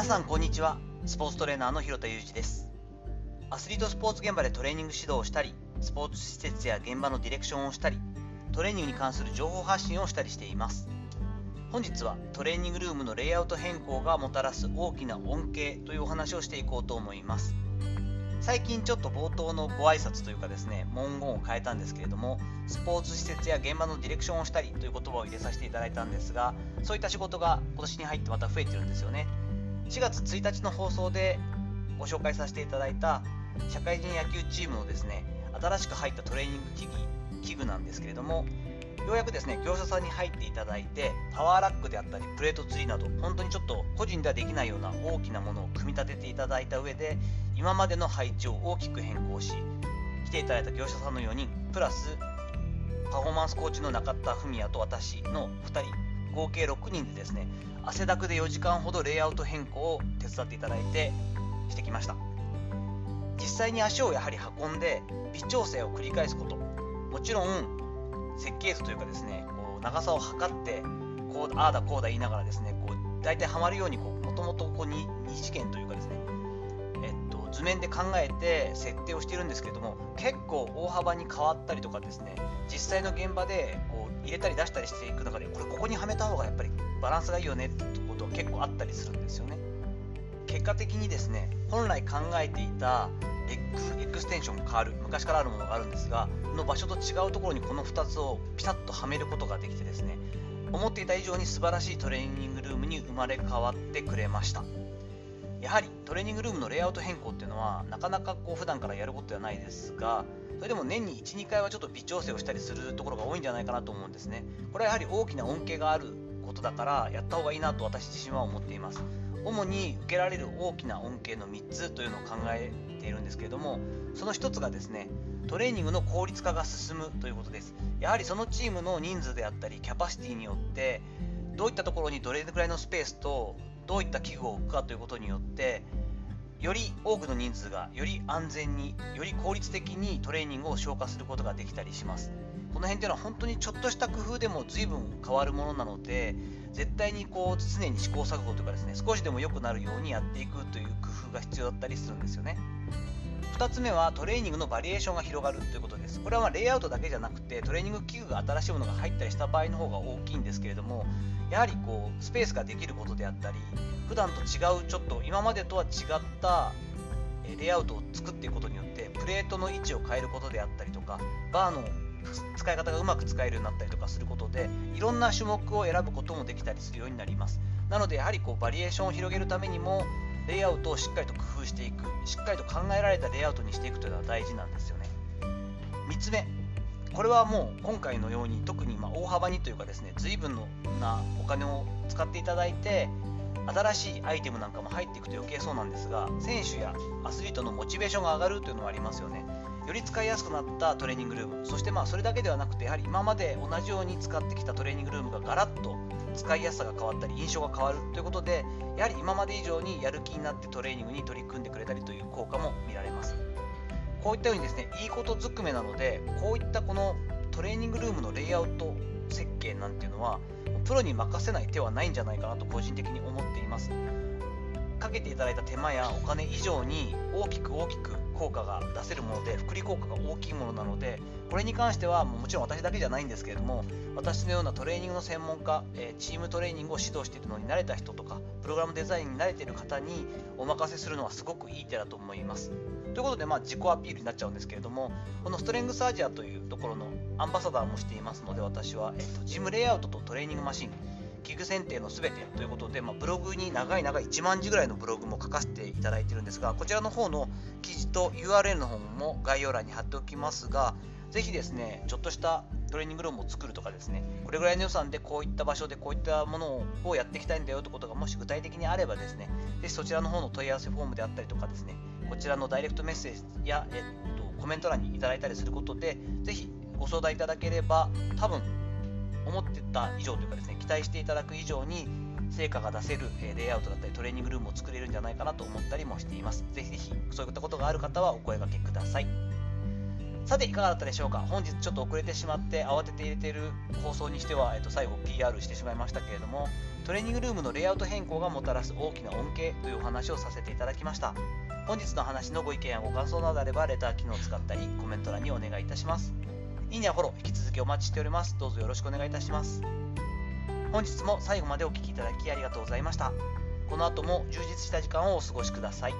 皆さんこんにちは。スポーツトレーナーの広田裕二です。アスリートスポーツ現場でトレーニング指導をしたりスポーツ施設や現場のディレクションをしたりトレーニングに関する情報発信をしたりしています。本日はトレーニングルームのレイアウト変更がもたらす大きな恩恵というお話をしていこうと思います。最近ちょっと冒頭のご挨拶というかですね文言を変えたんですけれどもスポーツ施設や現場のディレクションをしたりという言葉を入れさせていただいたんですがそういった仕事が今年に入ってまた増えてるんですよね。4月1日の放送でご紹介させていただいた社会人野球チームのですね新しく入ったトレーニング機器器具なんですけれどもようやくですね業者さんに入っていただいてパワーラックであったりプレートツリーなど本当にちょっと個人ではできないような大きなものを組み立てていただいた上で今までの配置を大きく変更し来ていただいた業者さんの4人プラスパフォーマンスコーチの中田文也と私の2人合計6人でですね汗だくで4時間ほどレイアウト変更を手伝っていただいてしてきました。実際に足をやはり運んで微調整を繰り返すこと。もちろん設計図というかですねこう長さを測ってこうああだこうだ言いながらですねこう大体はまるようにもともと二次元というかですね、えっと、図面で考えて設定をしているんですけれども結構大幅に変わったりとかですね実際の現場でこ入れたり出したりしていく中でこれここにはめた方がやっぱりバランスがいいよねってことが結構あったりするんですよね。結果的にですね本来考えていたレッグエクステンションが変わる昔からあるものがあるんですがの場所と違うところにこの2つをピタッとはめることができてですね思っていた以上に素晴らしいトレーニングルームに生まれ変わってくれました。やはりトレーニングルームのレイアウト変更っていうのはなかなかこう普段からやることではないですがそれでも年に12回はちょっと微調整をしたりするところが多いんじゃないかなと思うんですね。これはやはり大きな恩恵があることだからやった方がいいなと私自身は思っています。主に受けられる大きな恩恵の3つというのを考えているんですけれどもその1つがですねトレーニングの効率化が進むということです。やはりそのチームの人数であったりキャパシティによってどういったところにどれぐらいのスペースとどういった器具を置くかということによってより多くの人数がより安全により効率的にトレーニングを消化することができたりします。この辺っていうのは本当にちょっとした工夫でも随分変わるものなので絶対にこう常に試行錯誤というかですね少しでも良くなるようにやっていくという工夫が必要だったりするんですよね。2つ目はトレーニングのバリエーションが広がるということです。これはまレイアウトだけじゃなくてトレーニング器具が新しいものが入ったりした場合の方が大きいんですけれどもやはりこうスペースができることであったり普段と違うちょっと今までとは違ったレイアウトを作っていくことによってプレートの位置を変えることであったりとかバーの使い方がうまく使えるようになったりとかすることでいろんな種目を選ぶこともできたりするようになります。なのでやはりこうバリエーションを広げるためにもレイアウトをしっかりと工夫していく。しっかりと考えられたレイアウトにしていくというのは大事なんですよね。3つ目。これはもう今回のように特にま大幅にというかですね随分のなお金を使っていただいて新しいアイテムなんかも入っていくと余計そうなんですが選手やアスリートのモチベーションが上がるというのはありますよね。より使いやすくなったトレーニングルーム。そしてまあそれだけではなくてやはり今まで同じように使ってきたトレーニングルームがガラッと使いやすさが変わったり印象が変わるということでやはり今まで以上にやる気になってトレーニングに取り組んでくれたりという効果も見られます。こういったようにですねいいことずくめなのでこういったこのトレーニングルームのレイアウト設計なんていうのはプロに任せない手はないんじゃないかなと個人的に思っています。かけていただいた手間やお金以上に大きく大きく効果が出せるもので福利効果が大きいものなのでこれに関してはもちろん私だけじゃないんですけれども私のようなトレーニングの専門家、えチームトレーニングを指導しているのに慣れた人とかプログラムデザインに慣れている方にお任せするのはすごくいい手だと思います。ということで、まあ、自己アピールになっちゃうんですけれどもこのストレングスアジアというところのアンバサダーもしていますので私は、えっと、ジムレイアウトとトレーニングマシン器具選定のすべてということで、まあ、ブログに長い長い1万字ぐらいのブログも書かせていただいてるんですが、こちらの方の記事と URL の方も概要欄に貼っておきますが、ぜひですね、ちょっとしたトレーニングルームを作るとかですね、これぐらいの予算でこういった場所でこういったものをやっていきたいんだよということがもし具体的にあればですね、ぜひそちらの方の問い合わせフォームであったりとかですね、こちらのダイレクトメッセージや、えっと、コメント欄にいただいたりすることで、ぜひご相談いただければ、多分思ってた以上というかですね期待していただく以上に成果が出せるレイアウトだったりトレーニングルームを作れるんじゃないかなと思ったりもしています。ぜひぜひそういったことがある方はお声がけください。さていかがだったでしょうか？本日ちょっと遅れてしまって慌てて入れている放送にしては、えっと、最後 PR してしまいましたけれどもトレーニングルームのレイアウト変更がもたらす大きな恩恵というお話をさせていただきました本日の話のご意見やご感想などあればレター機能を使ったりコメント欄にお願いいたしますいいねやフォロー引き続きお待ちしております。どうぞよろしくお願いいたします。本日も最後までお聴きいただきありがとうございました。この後も充実した時間をお過ごしください。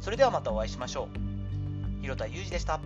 それではまたお会いしましょう。広田裕二でした。